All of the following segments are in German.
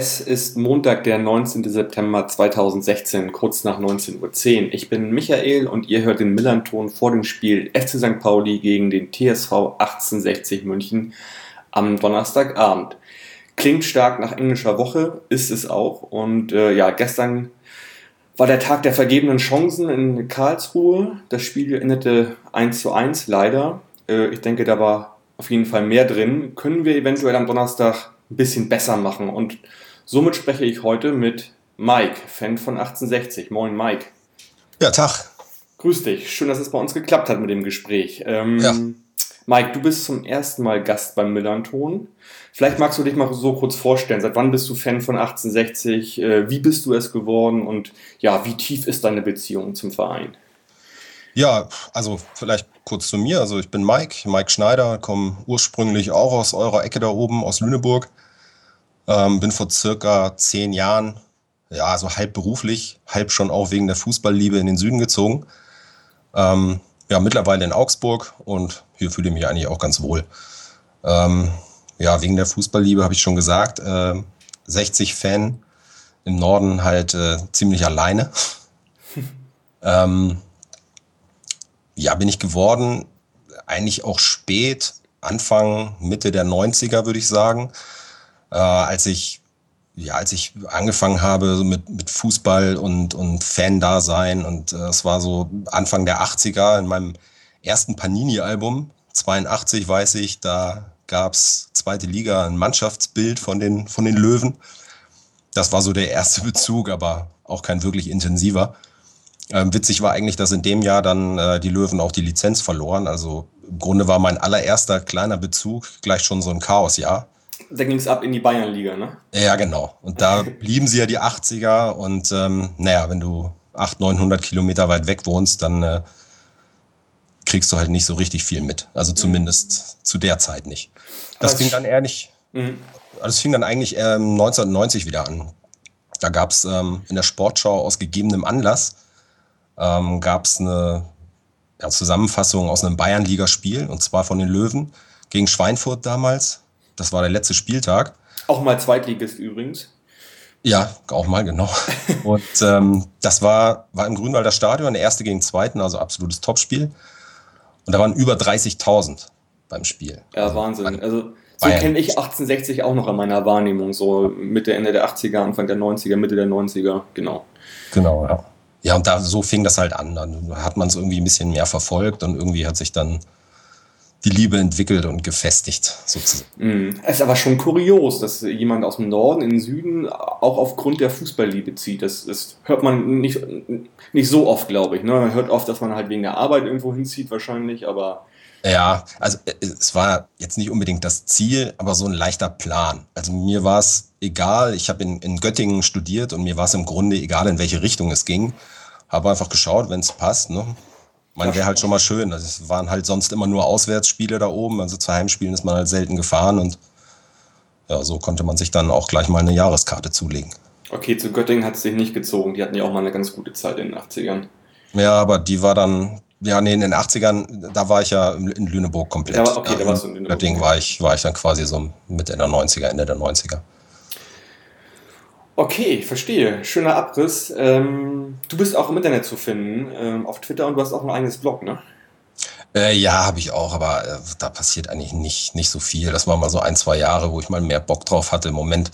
Es ist Montag, der 19. September 2016, kurz nach 19.10 Uhr. Ich bin Michael und ihr hört den Millanton vor dem Spiel FC St. Pauli gegen den TSV 1860 München am Donnerstagabend. Klingt stark nach englischer Woche, ist es auch. Und äh, ja, gestern war der Tag der vergebenen Chancen in Karlsruhe. Das Spiel endete 1 zu 1, leider. Äh, ich denke, da war auf jeden Fall mehr drin. Können wir eventuell am Donnerstag ein bisschen besser machen. Und somit spreche ich heute mit Mike, Fan von 1860. Moin, Mike. Ja, Tag. Grüß dich. Schön, dass es bei uns geklappt hat mit dem Gespräch. Ähm, ja. Mike, du bist zum ersten Mal Gast beim Millanton. Vielleicht magst du dich mal so kurz vorstellen. Seit wann bist du Fan von 1860? Äh, wie bist du es geworden? Und ja, wie tief ist deine Beziehung zum Verein? Ja, also vielleicht kurz zu mir. Also ich bin Mike, Mike Schneider, komme ursprünglich auch aus eurer Ecke da oben, aus Lüneburg. Ähm, bin vor circa zehn Jahren, ja, also halb beruflich, halb schon auch wegen der Fußballliebe in den Süden gezogen. Ähm, ja, mittlerweile in Augsburg und hier fühle ich mich eigentlich auch ganz wohl. Ähm, ja, wegen der Fußballliebe habe ich schon gesagt, äh, 60 Fan im Norden halt äh, ziemlich alleine. ähm, ja, bin ich geworden, eigentlich auch spät, Anfang, Mitte der 90er, würde ich sagen äh, als ich ja, als ich angefangen habe mit, mit Fußball und, und Fan-Dasein und äh, es war so Anfang der 80er in meinem ersten Panini-Album, 82 weiß ich, da gab's zweite Liga, ein Mannschaftsbild von den, von den Löwen. Das war so der erste Bezug, aber auch kein wirklich intensiver. Ähm, witzig war eigentlich, dass in dem Jahr dann äh, die Löwen auch die Lizenz verloren. Also im Grunde war mein allererster kleiner Bezug gleich schon so ein Chaosjahr da ging es ab in die Bayernliga, ne? Ja, genau. Und da blieben sie ja die 80er und ähm, naja, wenn du 800, 900 Kilometer weit weg wohnst, dann äh, kriegst du halt nicht so richtig viel mit. Also zumindest mhm. zu der Zeit nicht. Das fing dann eher nicht, mhm. das fing dann eigentlich ähm, 1990 wieder an. Da gab es ähm, in der Sportschau aus gegebenem Anlass ähm, gab es eine ja, Zusammenfassung aus einem Bayernligaspiel und zwar von den Löwen gegen Schweinfurt damals. Das war der letzte Spieltag. Auch mal Zweitligist übrigens. Ja, auch mal, genau. Und ähm, das war, war im Grünwalder Stadion, der erste gegen zweiten, also absolutes Topspiel. Und da waren über 30.000 beim Spiel. Ja, also, Wahnsinn. Also so kenne ich 1860 auch noch in meiner Wahrnehmung, so Mitte, Ende der 80er, Anfang der 90er, Mitte der 90er, genau. Genau, ja. Ja, und da so fing das halt an. Dann hat man es irgendwie ein bisschen mehr verfolgt und irgendwie hat sich dann die Liebe entwickelt und gefestigt, sozusagen. Mm. Es ist aber schon kurios, dass jemand aus dem Norden in den Süden auch aufgrund der Fußballliebe zieht. Das, das hört man nicht, nicht so oft, glaube ich. Ne? Man hört oft, dass man halt wegen der Arbeit irgendwo hinzieht, wahrscheinlich, aber. Ja, also äh, es war jetzt nicht unbedingt das Ziel, aber so ein leichter Plan. Also mir war es egal, ich habe in, in Göttingen studiert und mir war es im Grunde egal, in welche Richtung es ging. Habe einfach geschaut, wenn es passt. Ne? Man wäre halt schon mal schön. Also es waren halt sonst immer nur Auswärtsspiele da oben. Also zu Heimspielen ist man halt selten gefahren und ja, so konnte man sich dann auch gleich mal eine Jahreskarte zulegen. Okay, zu Göttingen hat es sich nicht gezogen. Die hatten ja auch mal eine ganz gute Zeit in den 80ern. Ja, aber die war dann, ja, nee, in den 80ern, da war ich ja in Lüneburg komplett. Ja, okay, da warst du in Lüneburg. Göttingen war ich, war ich dann quasi so Mitte der 90er, Ende der 90er. Okay, verstehe. Schöner Abriss. Ähm, du bist auch im Internet zu finden, ähm, auf Twitter und du hast auch ein eigenes Blog, ne? Äh, ja, habe ich auch, aber äh, da passiert eigentlich nicht, nicht so viel. Das war mal so ein, zwei Jahre, wo ich mal mehr Bock drauf hatte. Im Moment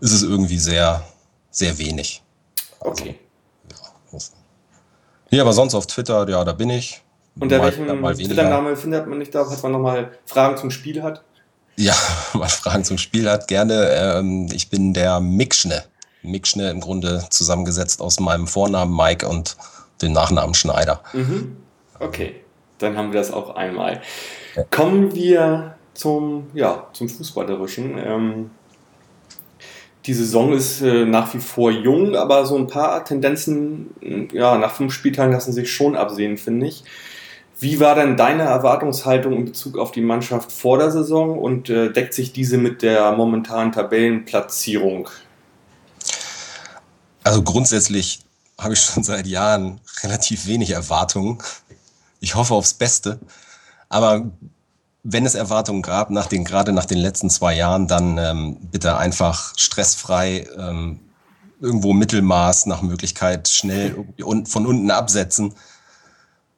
ist es irgendwie sehr, sehr wenig. Okay. Also, ja, ja, aber sonst auf Twitter, ja, da bin ich. Unter welchem Twitter-Name findet man nicht da, falls man nochmal Fragen zum Spiel hat? Ja, mal Fragen zum Spiel hat, gerne. Ähm, ich bin der Mikschne. Mikschne im Grunde zusammengesetzt aus meinem Vornamen Mike und dem Nachnamen Schneider. Mhm. Okay, dann haben wir das auch einmal. Ja. Kommen wir zum, ja, zum Fußballerischen. Ähm, die Saison ist äh, nach wie vor jung, aber so ein paar Tendenzen, ja, nach fünf Spieltagen lassen sich schon absehen, finde ich. Wie war denn deine Erwartungshaltung in Bezug auf die Mannschaft vor der Saison und äh, deckt sich diese mit der momentanen Tabellenplatzierung? Also grundsätzlich habe ich schon seit Jahren relativ wenig Erwartungen. Ich hoffe aufs Beste. Aber wenn es Erwartungen gab, nach den, gerade nach den letzten zwei Jahren, dann ähm, bitte einfach stressfrei ähm, irgendwo Mittelmaß nach Möglichkeit schnell von unten absetzen.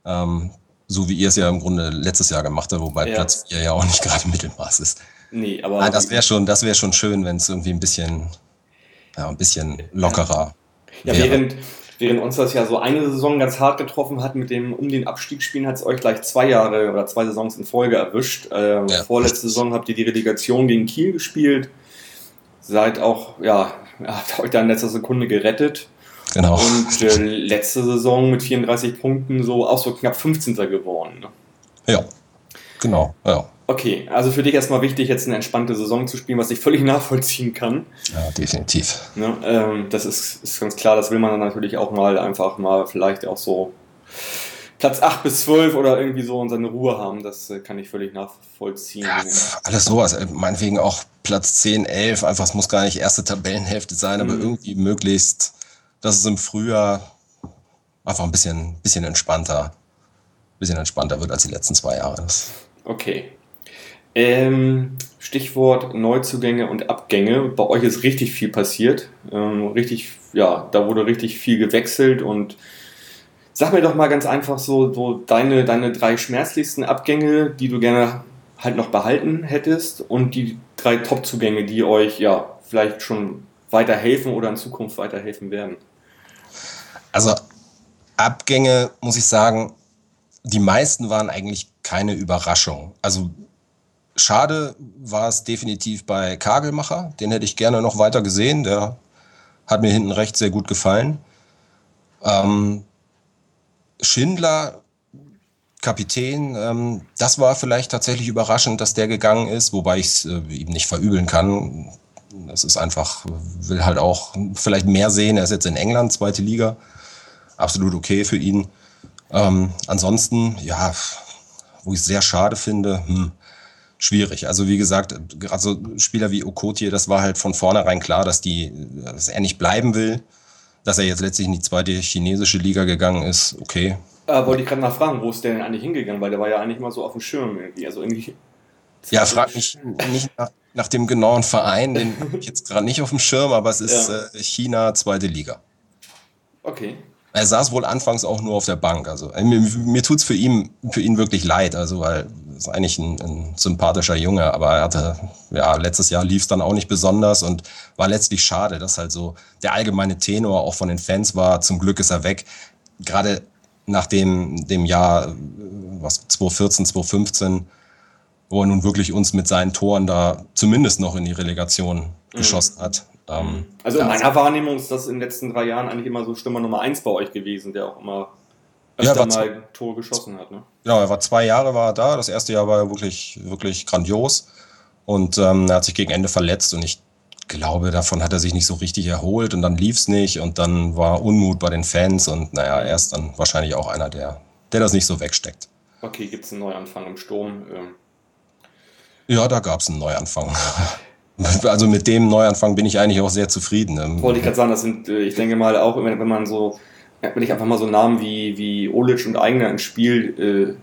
Ähm, so wie ihr es ja im Grunde letztes Jahr gemacht habt, wobei ja. Platz 4 ja auch nicht gerade Mittelmaß ist. Nee, aber. Ah, das wäre schon, das schon schön, wenn es irgendwie ein bisschen, ja, ein bisschen lockerer. Ja, wäre. während, während uns das ja so eine Saison ganz hart getroffen hat mit dem um den Abstieg spielen, hat es euch gleich zwei Jahre oder zwei Saisons in Folge erwischt. Äh, ja. Vorletzte Saison habt ihr die Relegation gegen Kiel gespielt. Seid auch, ja, habt euch da in letzter Sekunde gerettet. Genau. Und äh, letzte Saison mit 34 Punkten so auch so knapp 15. geworden. Ne? Ja, genau, ja. Okay, also für dich erstmal wichtig, jetzt eine entspannte Saison zu spielen, was ich völlig nachvollziehen kann. Ja, definitiv. Ne, ähm, das ist, ist ganz klar, das will man dann natürlich auch mal einfach mal vielleicht auch so Platz 8 bis 12 oder irgendwie so und seine Ruhe haben, das äh, kann ich völlig nachvollziehen. Ja, alles sowas, also meinetwegen auch Platz 10, 11, einfach, es muss gar nicht erste Tabellenhälfte sein, mhm. aber irgendwie möglichst, dass es im Frühjahr einfach ein bisschen, bisschen entspannter, bisschen entspannter wird als die letzten zwei Jahre. Okay, ähm, Stichwort Neuzugänge und Abgänge. Bei euch ist richtig viel passiert. Ähm, richtig, ja, da wurde richtig viel gewechselt und sag mir doch mal ganz einfach so, so deine, deine drei schmerzlichsten Abgänge, die du gerne halt noch behalten hättest und die drei Top-Zugänge, die euch ja vielleicht schon weiterhelfen oder in Zukunft weiterhelfen werden. Also Abgänge, muss ich sagen, die meisten waren eigentlich keine Überraschung. Also Schade war es definitiv bei Kagelmacher. Den hätte ich gerne noch weiter gesehen. Der hat mir hinten recht sehr gut gefallen. Ähm, Schindler, Kapitän, ähm, das war vielleicht tatsächlich überraschend, dass der gegangen ist, wobei ich es äh, ihm nicht verübeln kann. Das ist einfach, will halt auch vielleicht mehr sehen. Er ist jetzt in England, zweite Liga. Absolut okay für ihn. Ähm, ansonsten, ja, wo ich es sehr schade finde, hm, schwierig. Also wie gesagt, gerade so Spieler wie Okotie, das war halt von vornherein klar, dass, die, dass er nicht bleiben will. Dass er jetzt letztlich in die zweite chinesische Liga gegangen ist, okay. Äh, wollte ich gerade nachfragen, wo ist der denn eigentlich hingegangen? Weil der war ja eigentlich mal so auf dem Schirm irgendwie. Also irgendwie ja, frag mich nicht nach, nach, dem genauen Verein, den habe ich jetzt gerade nicht auf dem Schirm, aber es ist ja. äh, China, zweite Liga. Okay. Er saß wohl anfangs auch nur auf der Bank. Also äh, mir, mir tut es für ihn, für ihn wirklich leid, also weil ist eigentlich ein, ein, sympathischer Junge, aber er hatte, ja, letztes Jahr lief es dann auch nicht besonders und war letztlich schade, dass halt so der allgemeine Tenor auch von den Fans war, zum Glück ist er weg. Gerade nach dem, dem Jahr, was 2014, 2015, wo er nun wirklich uns mit seinen Toren da zumindest noch in die Relegation mhm. geschossen hat. Ähm, also in meiner Wahrnehmung ist das in den letzten drei Jahren eigentlich immer so Stürmer Nummer eins bei euch gewesen, der auch immer öfter ja, mal Tor geschossen hat. Ne? Genau, er war zwei Jahre war er da. Das erste Jahr war er wirklich, wirklich grandios. Und ähm, er hat sich gegen Ende verletzt und ich glaube, davon hat er sich nicht so richtig erholt und dann lief es nicht und dann war Unmut bei den Fans und naja, er ist dann wahrscheinlich auch einer, der, der das nicht so wegsteckt. Okay, gibt es einen Neuanfang im Sturm? Ähm. Ja, da gab es einen Neuanfang. Also mit dem Neuanfang bin ich eigentlich auch sehr zufrieden. Ähm, Wollte ich gerade sagen, das sind, äh, ich denke mal, auch wenn, man so, wenn ich einfach mal so Namen wie, wie Olic und Eigner ins Spiel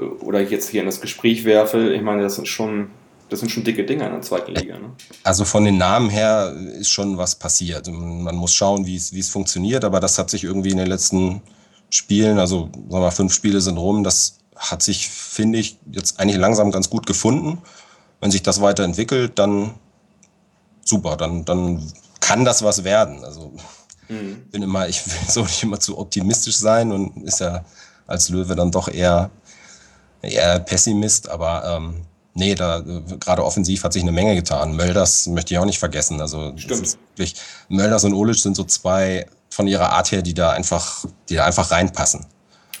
äh, oder jetzt hier in das Gespräch werfe, ich meine, das sind schon, das sind schon dicke Dinger in der zweiten Liga. Ne? Also von den Namen her ist schon was passiert. Man muss schauen, wie es, wie es funktioniert, aber das hat sich irgendwie in den letzten Spielen, also sagen wir mal, fünf Spiele sind rum, das hat sich, finde ich, jetzt eigentlich langsam ganz gut gefunden wenn sich das weiterentwickelt, dann super, dann, dann kann das was werden. Also mhm. bin immer, ich will so nicht immer zu optimistisch sein und ist ja als Löwe dann doch eher, eher Pessimist, aber ähm, nee, da gerade offensiv hat sich eine Menge getan. Mölders möchte ich auch nicht vergessen. Also. Wirklich, Mölders und Olic sind so zwei von ihrer Art her, die da einfach, die da einfach reinpassen.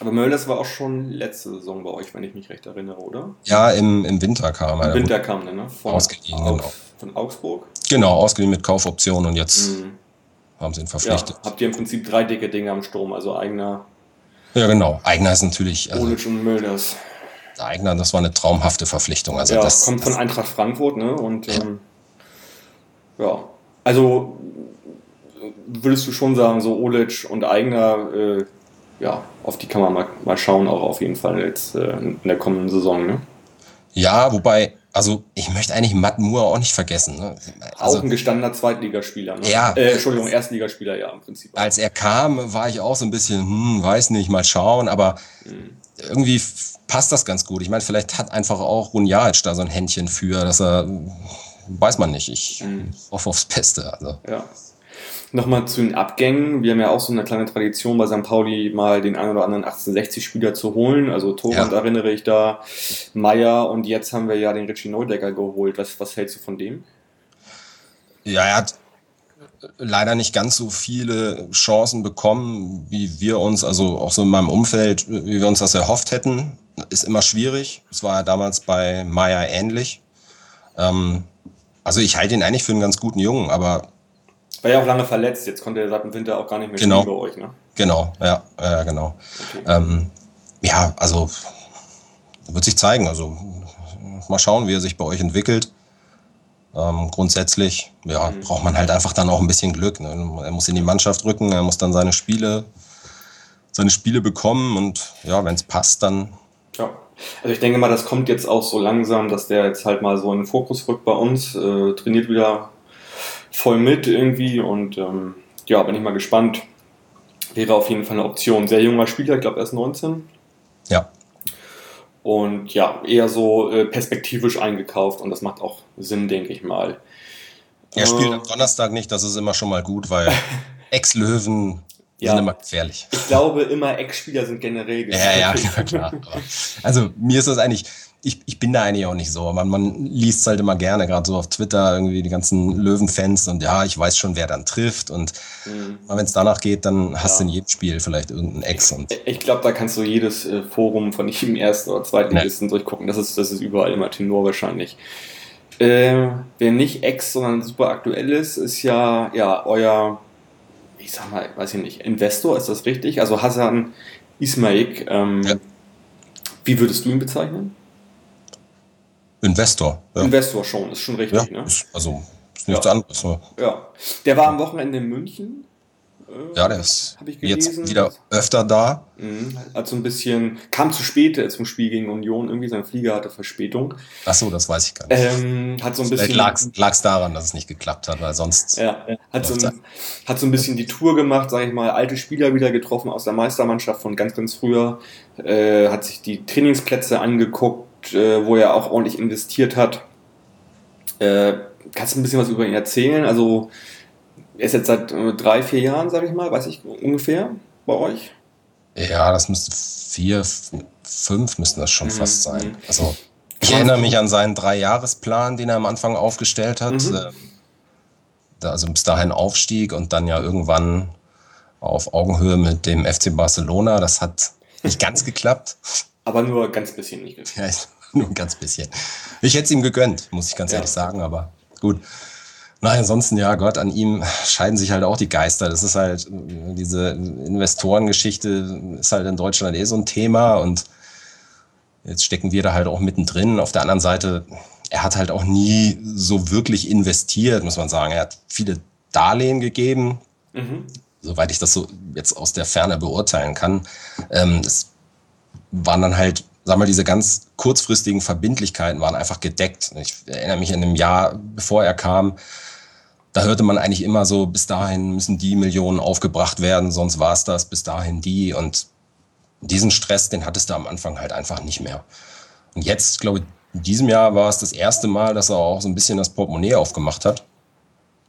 Aber Mölders war auch schon letzte Saison bei euch, wenn ich mich recht erinnere, oder? Ja, im, im Winter kam er. Im Winter kam der, ne? Von ausgeliehen, Augs genau. Von Augsburg? Genau, ausgeliehen mit Kaufoption und jetzt mhm. haben sie ihn verpflichtet. Ja, habt ihr im Prinzip drei dicke Dinge am Sturm, also eigener. Ja, genau. Eigener ist natürlich. Also, Olic und Mölders. Eigener, das war eine traumhafte Verpflichtung. Also ja, das kommt von Eintracht Frankfurt, ne? Und ja, ähm, ja. also würdest du schon sagen, so Olic und Eigner, äh, ja, auf die kann man mal, mal schauen, auch auf jeden Fall jetzt äh, in der kommenden Saison, ne? Ja, wobei, also ich möchte eigentlich Matt Moore auch nicht vergessen. Ne? Also, auch ein gestandener Zweitligaspieler, ne? Ja. Äh, Entschuldigung, Erstligaspieler, ja, im Prinzip. Als er kam, war ich auch so ein bisschen, hm, weiß nicht, mal schauen, aber mhm. irgendwie passt das ganz gut. Ich meine, vielleicht hat einfach auch Runjac da so ein Händchen für, dass er, weiß man nicht, ich mhm. hoffe aufs Beste. Also. Ja. Nochmal zu den Abgängen. Wir haben ja auch so eine kleine Tradition bei St. Pauli, mal den einen oder anderen 1860-Spieler zu holen. Also Torwart ja. erinnere ich da, Meier und jetzt haben wir ja den Richie Neudecker geholt. Was, was hältst du von dem? Ja, er hat leider nicht ganz so viele Chancen bekommen, wie wir uns, also auch so in meinem Umfeld, wie wir uns das erhofft hätten. Ist immer schwierig. Es war ja damals bei Meier ähnlich. Ähm, also ich halte ihn eigentlich für einen ganz guten Jungen, aber war ja auch lange verletzt, jetzt konnte er seit dem Winter auch gar nicht mehr genau. spielen bei euch, ne? Genau, ja, ja genau. Okay. Ähm, ja, also wird sich zeigen. Also mal schauen, wie er sich bei euch entwickelt. Ähm, grundsätzlich, ja, mhm. braucht man halt einfach dann auch ein bisschen Glück. Ne? Er muss in die Mannschaft rücken, er muss dann seine Spiele, seine Spiele bekommen und ja, wenn es passt, dann. Ja. Also ich denke mal, das kommt jetzt auch so langsam, dass der jetzt halt mal so in den Fokus rückt bei uns, äh, trainiert wieder voll mit irgendwie und ähm, ja, bin ich mal gespannt. Wäre auf jeden Fall eine Option. Sehr junger Spieler, ich glaube erst 19. Ja. Und ja, eher so äh, perspektivisch eingekauft und das macht auch Sinn, denke ich mal. Er spielt am Donnerstag nicht, das ist immer schon mal gut, weil Ex-Löwen ja. sind immer gefährlich. Ich glaube, immer Ex-Spieler sind generell gefährlich. Ja, ja, klar. Also mir ist das eigentlich, ich, ich bin da eigentlich auch nicht so. Man, man liest halt immer gerne, gerade so auf Twitter, irgendwie die ganzen Löwenfans und ja, ich weiß schon, wer dann trifft. Und mhm. wenn es danach geht, dann hast ja. du in jedem Spiel vielleicht irgendeinen Ex. Und ich glaube, da kannst du jedes äh, Forum von jedem Ersten oder Zweitligisten nee. durchgucken. Das ist, das ist überall immer Tenor wahrscheinlich. Äh, wer nicht Ex, sondern super aktuell ist, ist ja, ja euer, ich sag mal, weiß ich nicht, Investor, ist das richtig? Also Hassan Ismaik. Ähm, ja. Wie würdest du ihn bezeichnen? Investor. Ja. Investor schon, ist schon richtig. Ja, ne? ist, also ist nichts ja. anderes. Ne? Ja. Der war am Wochenende in München. Äh, ja, der ist jetzt wieder öfter da. Mhm. Hat so ein bisschen, kam zu spät zum Spiel gegen Union, irgendwie sein Flieger hatte Verspätung. Ach so, das weiß ich gar nicht. Ähm, hat so ein bisschen. Vielleicht lag es daran, dass es nicht geklappt hat, weil sonst. Ja, hat so, ein, hat so ein bisschen die Tour gemacht, sage ich mal, alte Spieler wieder getroffen aus der Meistermannschaft von ganz, ganz früher. Äh, hat sich die Trainingsplätze angeguckt, äh, wo er auch ordentlich investiert hat. Äh, kannst du ein bisschen was über ihn erzählen? Also, er ist jetzt seit äh, drei, vier Jahren, sage ich mal, weiß ich ungefähr bei euch. Ja, das müsste vier, fünf müssten das schon mhm. fast sein. Mhm. Also, ich erinnere mich an seinen Dreijahresplan, den er am Anfang aufgestellt hat. Mhm. Äh, also bis dahin Aufstieg und dann ja irgendwann auf Augenhöhe mit dem FC Barcelona. Das hat nicht ganz geklappt. Aber nur ganz bisschen nicht geklappt. Ja, nur ein ganz bisschen. Ich hätte es ihm gegönnt, muss ich ganz ja. ehrlich sagen, aber gut. Nein, ansonsten, ja Gott, an ihm scheiden sich halt auch die Geister. Das ist halt, diese Investorengeschichte ist halt in Deutschland eh so ein Thema und jetzt stecken wir da halt auch mittendrin. Auf der anderen Seite, er hat halt auch nie so wirklich investiert, muss man sagen. Er hat viele Darlehen gegeben, mhm. soweit ich das so jetzt aus der Ferne beurteilen kann. Ähm, das waren dann halt sag mal, diese ganz kurzfristigen Verbindlichkeiten waren einfach gedeckt. Ich erinnere mich an einem Jahr, bevor er kam, da hörte man eigentlich immer so, bis dahin müssen die Millionen aufgebracht werden, sonst war es das, bis dahin die. Und diesen Stress, den hattest du am Anfang halt einfach nicht mehr. Und jetzt, glaube ich, in diesem Jahr war es das erste Mal, dass er auch so ein bisschen das Portemonnaie aufgemacht hat.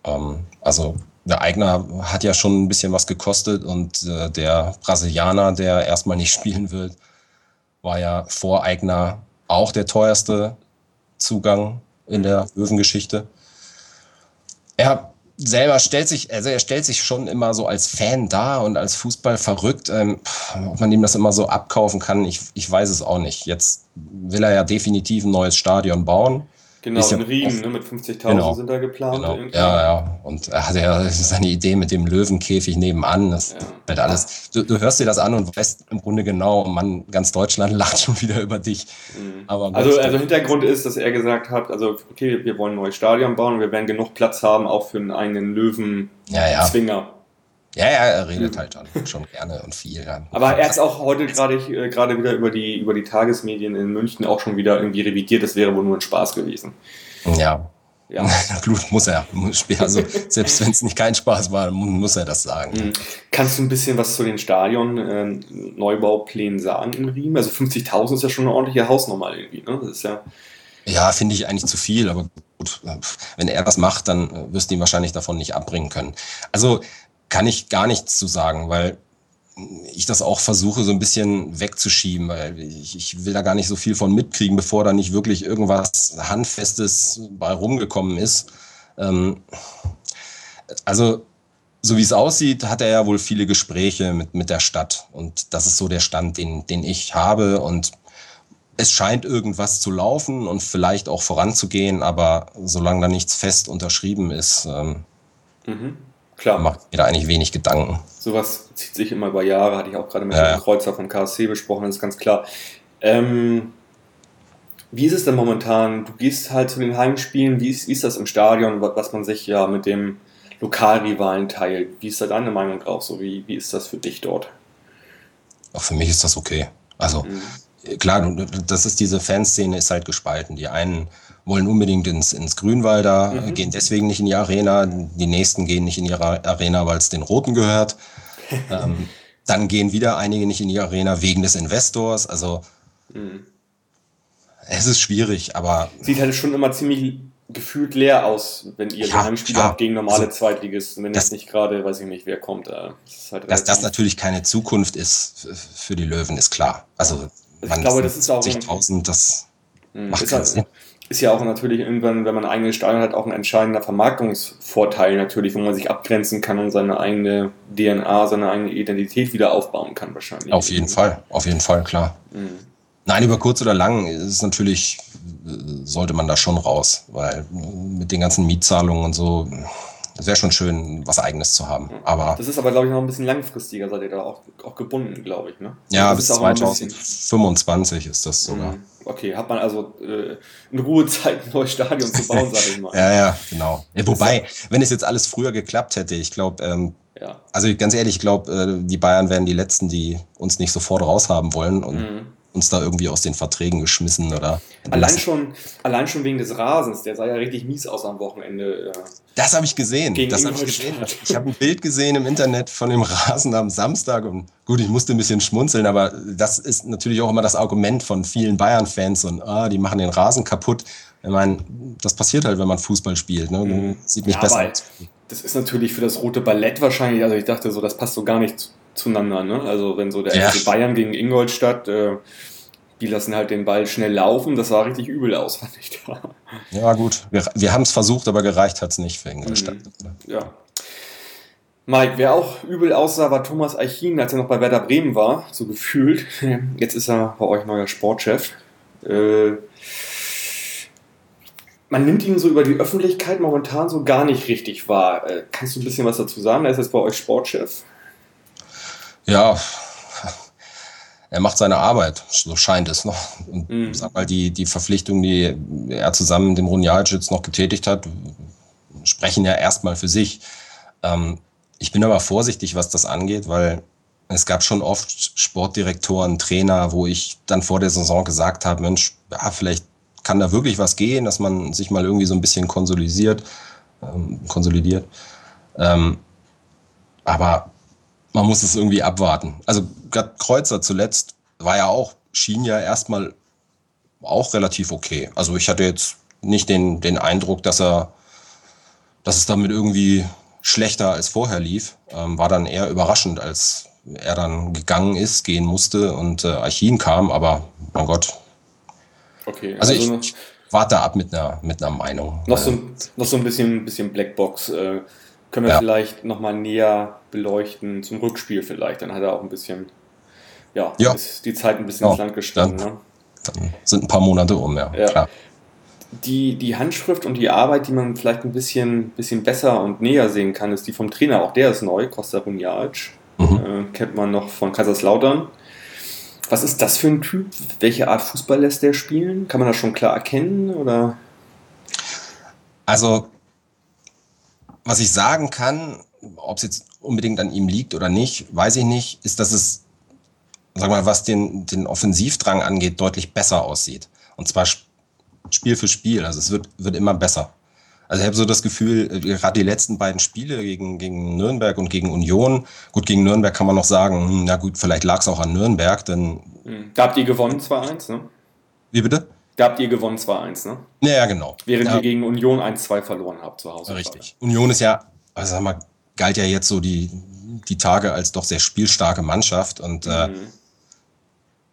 Ähm, also der Eigner hat ja schon ein bisschen was gekostet und äh, der Brasilianer, der erstmal nicht spielen will, war ja vor Eigner auch der teuerste Zugang in der Löwengeschichte. Er selber stellt sich, also er stellt sich schon immer so als Fan dar und als Fußball verrückt. Ähm, ob man ihm das immer so abkaufen kann, ich, ich weiß es auch nicht. Jetzt will er ja definitiv ein neues Stadion bauen. Genau, in Riemen ne, mit 50.000 genau, sind da geplant. Genau. Ja, ja. Und er hatte ja seine Idee mit dem Löwenkäfig nebenan. Das ja. halt alles. Du, du, hörst dir das an und weißt im Grunde genau, man, ganz Deutschland lacht schon wieder über dich. Mhm. Aber also, also Hintergrund ist, dass er gesagt hat, also okay, wir wollen ein neues Stadion bauen und wir werden genug Platz haben, auch für einen eigenen Löwen-Zwinger. Ja, ja. Ja, ja, er redet halt schon, schon gerne und viel. Ja. Aber er hat auch heute gerade äh, gerade wieder über die, über die Tagesmedien in München auch schon wieder irgendwie revidiert. Das wäre wohl nur ein Spaß gewesen. Ja. Ja. Gut, muss er. Also, selbst wenn es nicht kein Spaß war, muss er das sagen. Mhm. Kannst du ein bisschen was zu den Stadion-Neubauplänen äh, sagen in Riem? Also 50.000 ist ja schon eine ordentliche Hausnummer irgendwie, ne? Das ist ja. Ja, finde ich eigentlich zu viel, aber gut, wenn er das macht, dann wirst du ihn wahrscheinlich davon nicht abbringen können. Also kann ich gar nichts zu sagen, weil ich das auch versuche so ein bisschen wegzuschieben, weil ich, ich will da gar nicht so viel von mitkriegen, bevor da nicht wirklich irgendwas Handfestes bei rumgekommen ist. Ähm, also so wie es aussieht, hat er ja wohl viele Gespräche mit, mit der Stadt. Und das ist so der Stand, den, den ich habe. Und es scheint irgendwas zu laufen und vielleicht auch voranzugehen, aber solange da nichts fest unterschrieben ist, ähm, mhm. Klar. macht mir da eigentlich wenig Gedanken. Sowas zieht sich immer über Jahre, hatte ich auch gerade mit ja. dem Kreuzer von KSC besprochen, das ist ganz klar. Ähm, wie ist es denn momentan? Du gehst halt zu den Heimspielen, wie ist, wie ist das im Stadion, was man sich ja mit dem Lokalrivalen teilt? Wie ist da deine Meinung auch so? Wie, wie ist das für dich dort? Auch für mich ist das okay. Also, mhm klar, das ist diese Fanszene ist halt gespalten. Die einen wollen unbedingt ins, ins Grünwalder, mhm. gehen deswegen nicht in die Arena. Die nächsten gehen nicht in die Arena, weil es den Roten gehört. ähm, dann gehen wieder einige nicht in die Arena wegen des Investors. Also mhm. es ist schwierig, aber. Sieht halt schon immer ziemlich gefühlt leer aus, wenn ihr ja, Heimspiele habt gegen normale also, Zweitligisten, wenn jetzt nicht gerade, weiß ich nicht, wer kommt. Äh, das halt dass das natürlich keine Zukunft ist für die Löwen, ist klar. Also ich glaube, das ist auch. 60.000, das hm, macht ist, halt, ist ja auch natürlich irgendwann, wenn man ein eigenes Stadion hat, auch ein entscheidender Vermarktungsvorteil natürlich, wo man sich abgrenzen kann und seine eigene DNA, seine eigene Identität wieder aufbauen kann, wahrscheinlich. Auf jeden Fall, auf jeden Fall, klar. Mhm. Nein, über kurz oder lang ist natürlich, sollte man da schon raus, weil mit den ganzen Mietzahlungen und so, es wäre schon schön, was Eigenes zu haben. Aber das ist aber, glaube ich, noch ein bisschen langfristiger, seid ihr da auch, auch gebunden, glaube ich. Ne? Ja, bis 2025 ist das sogar. Mhm. Okay, hat man also äh, in Ruhezeit ein neues Stadion zu bauen, sage ich mal. ja, ja, genau. Ja, wobei, wenn es jetzt alles früher geklappt hätte, ich glaube, ähm, ja. also ganz ehrlich, ich glaube, äh, die Bayern wären die Letzten, die uns nicht sofort raushaben wollen. Und mhm uns da irgendwie aus den Verträgen geschmissen oder. Allein schon, allein schon wegen des Rasens, der sah ja richtig mies aus am Wochenende. Äh, das habe ich gesehen. Das habe ich gesehen. Ich habe ein Bild gesehen im Internet von dem Rasen am Samstag und gut, ich musste ein bisschen schmunzeln, aber das ist natürlich auch immer das Argument von vielen Bayern-Fans und ah, die machen den Rasen kaputt. Ich meine, das passiert halt, wenn man Fußball spielt. Ne? Mhm. Sieht nicht ja, besser aus. Das ist natürlich für das rote Ballett wahrscheinlich, also ich dachte so, das passt so gar nicht zueinander. Ne? Also wenn so der ja. Bayern gegen Ingolstadt, äh, die lassen halt den Ball schnell laufen, das sah richtig übel aus, fand ich da. Ja gut, wir, wir haben es versucht, aber gereicht hat es nicht für Ingolstadt. Mhm. Ja. Mike, wer auch übel aussah, war Thomas Eichin, als er noch bei Werder Bremen war, so gefühlt. Jetzt ist er bei euch neuer Sportchef. Äh, man nimmt ihn so über die Öffentlichkeit momentan so gar nicht richtig wahr. Äh, kannst du ein bisschen was dazu sagen? Er ist jetzt bei euch Sportchef. Ja, er macht seine Arbeit, so scheint es noch. Und mhm. sag mal, die, die Verpflichtungen, die er zusammen mit dem Runjalic jetzt noch getätigt hat, sprechen ja erstmal für sich. Ähm, ich bin aber vorsichtig, was das angeht, weil es gab schon oft Sportdirektoren, Trainer, wo ich dann vor der Saison gesagt habe, Mensch, ja, vielleicht kann da wirklich was gehen, dass man sich mal irgendwie so ein bisschen konsolidiert. Ähm, konsolidiert. Ähm, aber man muss es irgendwie abwarten. Also Gerd Kreuzer zuletzt war ja auch, schien ja erstmal auch relativ okay. Also ich hatte jetzt nicht den, den Eindruck, dass er, dass es damit irgendwie schlechter als vorher lief. Ähm, war dann eher überraschend, als er dann gegangen ist, gehen musste und äh, Archin kam, aber mein Gott. Okay. Also, also ich, ich warte ab mit einer, mit einer Meinung. Noch so, noch so ein bisschen, bisschen Blackbox. Äh, können wir ja. vielleicht nochmal näher beleuchten zum Rückspiel vielleicht. Dann hat er auch ein bisschen, ja, ja. die Zeit ein bisschen ja. ins Land gestanden. Dann, ne? dann sind ein paar Monate um, ja, ja. klar. Die, die Handschrift und die Arbeit, die man vielleicht ein bisschen, bisschen besser und näher sehen kann, ist die vom Trainer. Auch der ist neu, Costa Bunjalic. Mhm. Äh, kennt man noch von Kaiserslautern. Was ist das für ein Typ? Welche Art Fußball lässt der spielen? Kann man das schon klar erkennen? Oder? Also was ich sagen kann, ob es jetzt unbedingt an ihm liegt oder nicht, weiß ich nicht, ist, dass es, sag mal, was den, den Offensivdrang angeht, deutlich besser aussieht. Und zwar Spiel für Spiel. Also es wird, wird immer besser. Also ich habe so das Gefühl, äh, gerade die letzten beiden Spiele gegen, gegen Nürnberg und gegen Union, gut, gegen Nürnberg kann man noch sagen, hm, na gut, vielleicht lag es auch an Nürnberg, denn. Hm. Da habt ihr gewonnen 2-1, ne? Wie bitte? Da habt ihr gewonnen 2-1, ne? Ja, ja, genau. Während ja. ihr gegen Union 1-2 verloren habt zu Hause. Richtig. Union ist ja, also sag mal, galt ja jetzt so die, die Tage als doch sehr spielstarke Mannschaft und mhm. äh,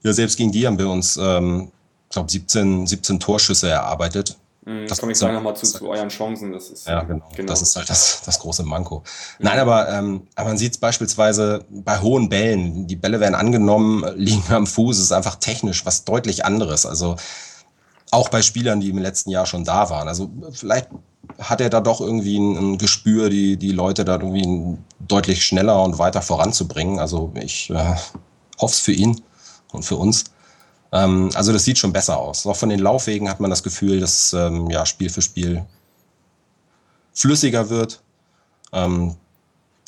ja, selbst gegen die haben wir uns, ähm, ich glaube, 17, 17 Torschüsse erarbeitet. Mhm, das komme ich gleich nochmal zu, zu euren Chancen. Das ist, ja, genau. genau. Das ist halt das, das große Manko. Mhm. Nein, aber, ähm, aber man sieht es beispielsweise bei hohen Bällen. Die Bälle werden angenommen, liegen am Fuß. Es ist einfach technisch was deutlich anderes. Also auch bei Spielern, die im letzten Jahr schon da waren. Also vielleicht hat er da doch irgendwie ein, ein Gespür, die, die Leute da irgendwie deutlich schneller und weiter voranzubringen. Also ich äh, hoffe es für ihn und für uns. Ähm, also das sieht schon besser aus. Auch von den Laufwegen hat man das Gefühl, dass ähm, ja, Spiel für Spiel flüssiger wird. Ähm,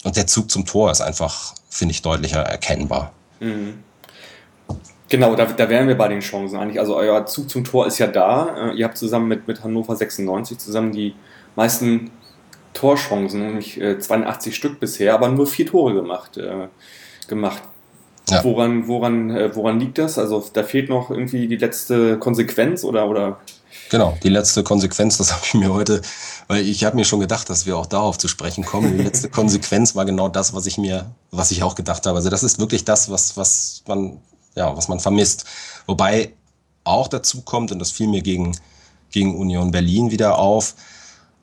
und der Zug zum Tor ist einfach, finde ich, deutlicher erkennbar. Mhm. Genau, da, da wären wir bei den Chancen eigentlich. Also euer Zug zum Tor ist ja da. Äh, ihr habt zusammen mit, mit Hannover 96 zusammen die meisten Torchancen, nämlich äh, 82 Stück bisher, aber nur vier Tore gemacht. Äh, gemacht. Ja. Woran, woran, äh, woran liegt das? Also da fehlt noch irgendwie die letzte Konsequenz oder, oder Genau, die letzte Konsequenz, das habe ich mir heute, weil ich habe mir schon gedacht, dass wir auch darauf zu sprechen kommen. Die letzte Konsequenz war genau das, was ich mir, was ich auch gedacht habe. Also das ist wirklich das, was, was man ja, was man vermisst. Wobei auch dazu kommt, und das fiel mir gegen, gegen Union Berlin wieder auf,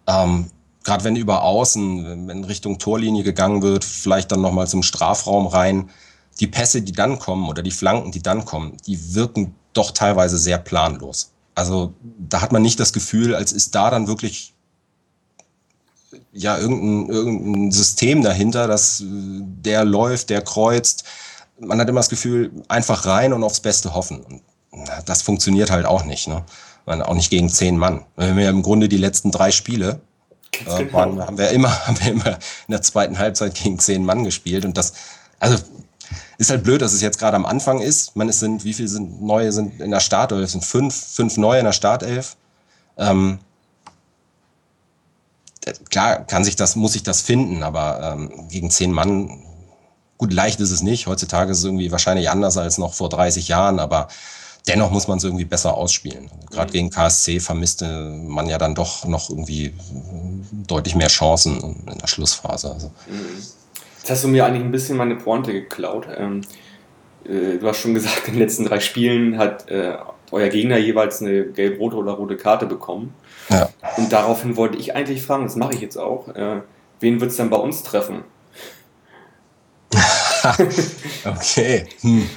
ähm, gerade wenn über Außen, wenn Richtung Torlinie gegangen wird, vielleicht dann nochmal zum Strafraum rein, die Pässe, die dann kommen oder die Flanken, die dann kommen, die wirken doch teilweise sehr planlos. Also da hat man nicht das Gefühl, als ist da dann wirklich ja irgendein, irgendein System dahinter, dass äh, der läuft, der kreuzt, man hat immer das Gefühl, einfach rein und aufs Beste hoffen. Und das funktioniert halt auch nicht. Ne? Man, auch nicht gegen zehn Mann. Wenn wir im Grunde die letzten drei Spiele äh, genau. waren, haben wir immer, haben wir immer in der zweiten Halbzeit gegen zehn Mann gespielt. Und das, also ist halt blöd, dass es jetzt gerade am Anfang ist. Man, es sind, wie viele sind neue sind in der Startelf? Es sind fünf, fünf neue in der Startelf. Ähm, klar kann sich das, muss sich das finden, aber ähm, gegen zehn Mann Gut, leicht ist es nicht. Heutzutage ist es irgendwie wahrscheinlich anders als noch vor 30 Jahren, aber dennoch muss man es irgendwie besser ausspielen. Gerade mhm. gegen KSC vermisste man ja dann doch noch irgendwie deutlich mehr Chancen in der Schlussphase. Also. Jetzt hast du mir eigentlich ein bisschen meine Pointe geklaut. Ähm, äh, du hast schon gesagt, in den letzten drei Spielen hat äh, euer Gegner jeweils eine gelb-rote oder rote Karte bekommen. Ja. Und daraufhin wollte ich eigentlich fragen, das mache ich jetzt auch, äh, wen wird es denn bei uns treffen? okay. Hm.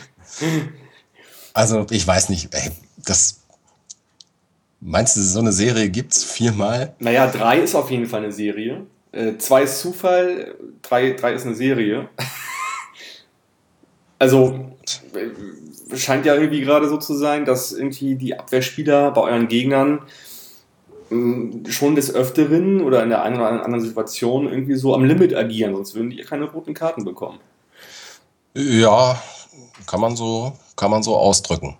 Also, ich weiß nicht, ey, das. Meinst du, so eine Serie gibt es viermal? Naja, drei ist auf jeden Fall eine Serie. Äh, zwei ist Zufall, drei, drei ist eine Serie. also, äh, scheint ja irgendwie gerade so zu sein, dass irgendwie die Abwehrspieler bei euren Gegnern schon des Öfteren oder in der einen oder anderen Situation irgendwie so am Limit agieren, sonst würden die keine roten Karten bekommen. Ja, kann man so, kann man so ausdrücken.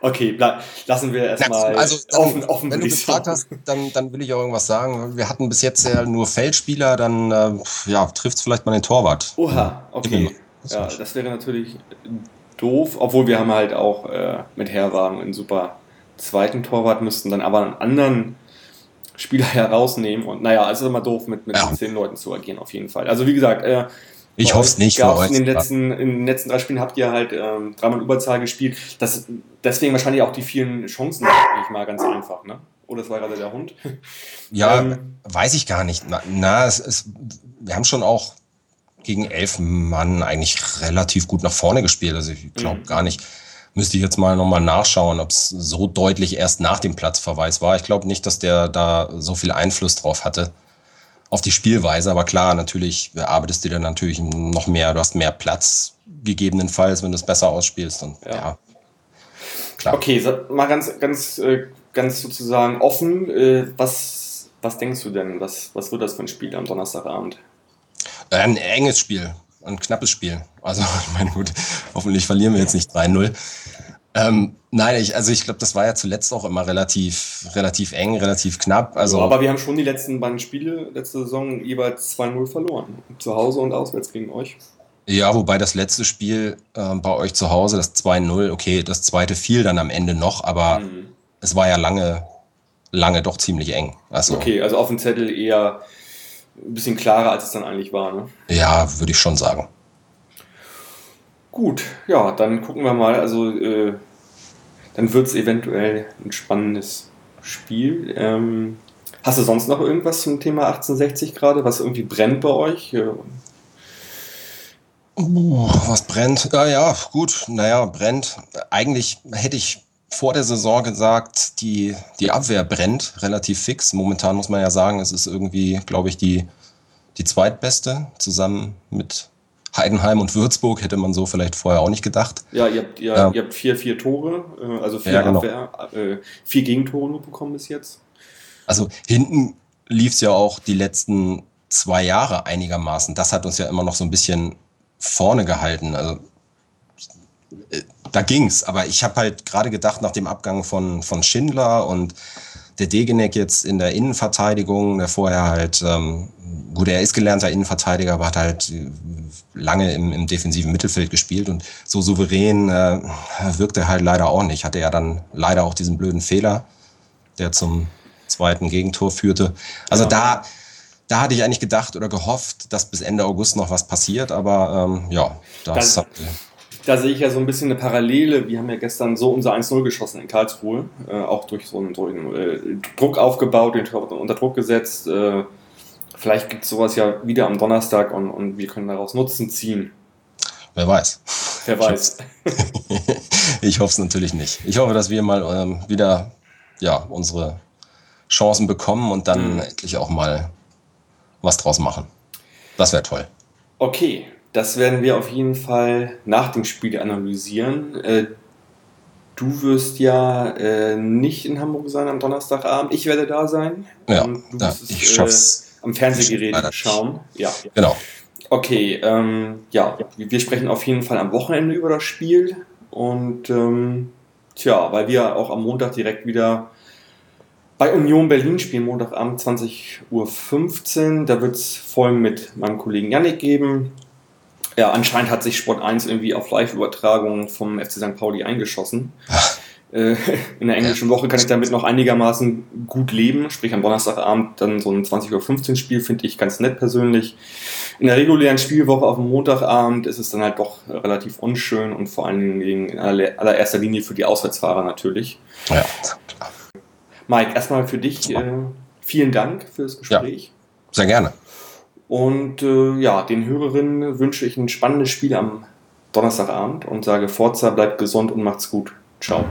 Okay, lassen wir erstmal also, offen, offen. Wenn du gefragt hast, dann, dann will ich auch irgendwas sagen. Wir hatten bis jetzt ja nur Feldspieler, dann äh, ja, trifft es vielleicht mal den Torwart. Oha, okay. Ja, das wäre natürlich doof, obwohl wir haben halt auch äh, mit Herwagen einen super zweiten Torwart, müssten dann aber einen anderen Spieler herausnehmen und naja, es ist immer doof, mit, mit ja. zehn Leuten zu agieren, auf jeden Fall. Also wie gesagt, äh, ich hoffe es nicht für euch. In den, letzten, in den letzten drei Spielen habt ihr halt ähm, dreimal Überzahl gespielt. Das, deswegen wahrscheinlich auch die vielen Chancen nicht mal ganz einfach, ne? Oder es war gerade der Hund? Ja, ähm, weiß ich gar nicht. Na, na es, es, wir haben schon auch gegen elf Mann eigentlich relativ gut nach vorne gespielt. Also ich glaube mhm. gar nicht, müsste ich jetzt mal nochmal nachschauen, ob es so deutlich erst nach dem Platzverweis war. Ich glaube nicht, dass der da so viel Einfluss drauf hatte auf die Spielweise. Aber klar, natürlich arbeitest du dann natürlich noch mehr, du hast mehr Platz, gegebenenfalls, wenn du es besser ausspielst. Und ja, ja klar. Okay, mal ganz, ganz, äh, ganz sozusagen offen. Äh, was, was denkst du denn? Was, was wird das für ein Spiel am Donnerstagabend? Ein enges Spiel, ein knappes Spiel. Also, ich meine, gut, hoffentlich verlieren wir jetzt nicht 3-0. Ähm, nein, ich, also ich glaube, das war ja zuletzt auch immer relativ, relativ eng, relativ knapp. Also, ja, aber wir haben schon die letzten beiden Spiele letzte Saison jeweils 2-0 verloren. Zu Hause und auswärts gegen euch. Ja, wobei das letzte Spiel äh, bei euch zu Hause, das 2-0, okay, das zweite fiel dann am Ende noch, aber mhm. es war ja lange, lange doch ziemlich eng. Also, okay, also auf dem Zettel eher ein bisschen klarer, als es dann eigentlich war, ne? Ja, würde ich schon sagen. Gut, ja, dann gucken wir mal. Also, äh, dann wird es eventuell ein spannendes Spiel. Ähm, hast du sonst noch irgendwas zum Thema 1860 gerade, was irgendwie brennt bei euch? Uh, was brennt? Ja, ja, gut, naja, brennt. Eigentlich hätte ich vor der Saison gesagt, die, die Abwehr brennt relativ fix. Momentan muss man ja sagen, es ist irgendwie, glaube ich, die, die zweitbeste, zusammen mit Heidenheim und Würzburg hätte man so vielleicht vorher auch nicht gedacht. Ja, ihr habt, ihr, ja. ihr habt vier, vier Tore, äh, also vier ja, genau. Abwehr, äh, vier Gegentore nur bekommen bis jetzt. Also hinten lief es ja auch die letzten zwei Jahre einigermaßen. Das hat uns ja immer noch so ein bisschen vorne gehalten. Also da ging's. Aber ich habe halt gerade gedacht, nach dem Abgang von, von Schindler und der Degenek jetzt in der Innenverteidigung, der vorher halt, ähm, gut, er ist gelernter Innenverteidiger, aber hat halt äh, lange im, im defensiven Mittelfeld gespielt und so souverän äh, wirkt er halt leider auch nicht. Hatte ja dann leider auch diesen blöden Fehler, der zum zweiten Gegentor führte. Also ja. da, da hatte ich eigentlich gedacht oder gehofft, dass bis Ende August noch was passiert, aber ähm, ja, das, das hat, da sehe ich ja so ein bisschen eine Parallele. Wir haben ja gestern so unser 1-0 geschossen in Karlsruhe, äh, auch durch so einen, so einen äh, Druck aufgebaut, den unter Druck gesetzt. Äh, vielleicht gibt es sowas ja wieder am Donnerstag und, und wir können daraus Nutzen ziehen. Wer weiß. Wer weiß. Ich hoffe es natürlich nicht. Ich hoffe, dass wir mal ähm, wieder ja, unsere Chancen bekommen und dann mhm. endlich auch mal was draus machen. Das wäre toll. Okay, das werden wir auf jeden Fall nach dem Spiel analysieren. Äh, du wirst ja äh, nicht in Hamburg sein am Donnerstagabend. Ich werde da sein. Ja, du ja, es, ich schaff's. Äh, am Fernsehgerät schauen. Ja. Genau. Okay, ähm, ja, wir sprechen auf jeden Fall am Wochenende über das Spiel. Und ähm, tja, weil wir auch am Montag direkt wieder bei Union Berlin spielen, Montagabend 20.15 Uhr. Da wird es Folgen mit meinem Kollegen Yannick geben. Ja, anscheinend hat sich Sport 1 irgendwie auf Live-Übertragungen vom FC St. Pauli eingeschossen. Äh, in der englischen Woche kann ich damit noch einigermaßen gut leben. Sprich, am Donnerstagabend dann so ein 20.15 Uhr Spiel finde ich ganz nett persönlich. In der regulären Spielwoche auf dem Montagabend ist es dann halt doch relativ unschön und vor allen Dingen in allererster Linie für die Auswärtsfahrer natürlich. Ja. Mike, erstmal für dich äh, vielen Dank für das Gespräch. Ja, sehr gerne. Und äh, ja, den Hörerinnen wünsche ich ein spannendes Spiel am Donnerstagabend und sage Forza, bleibt gesund und macht's gut. Ciao.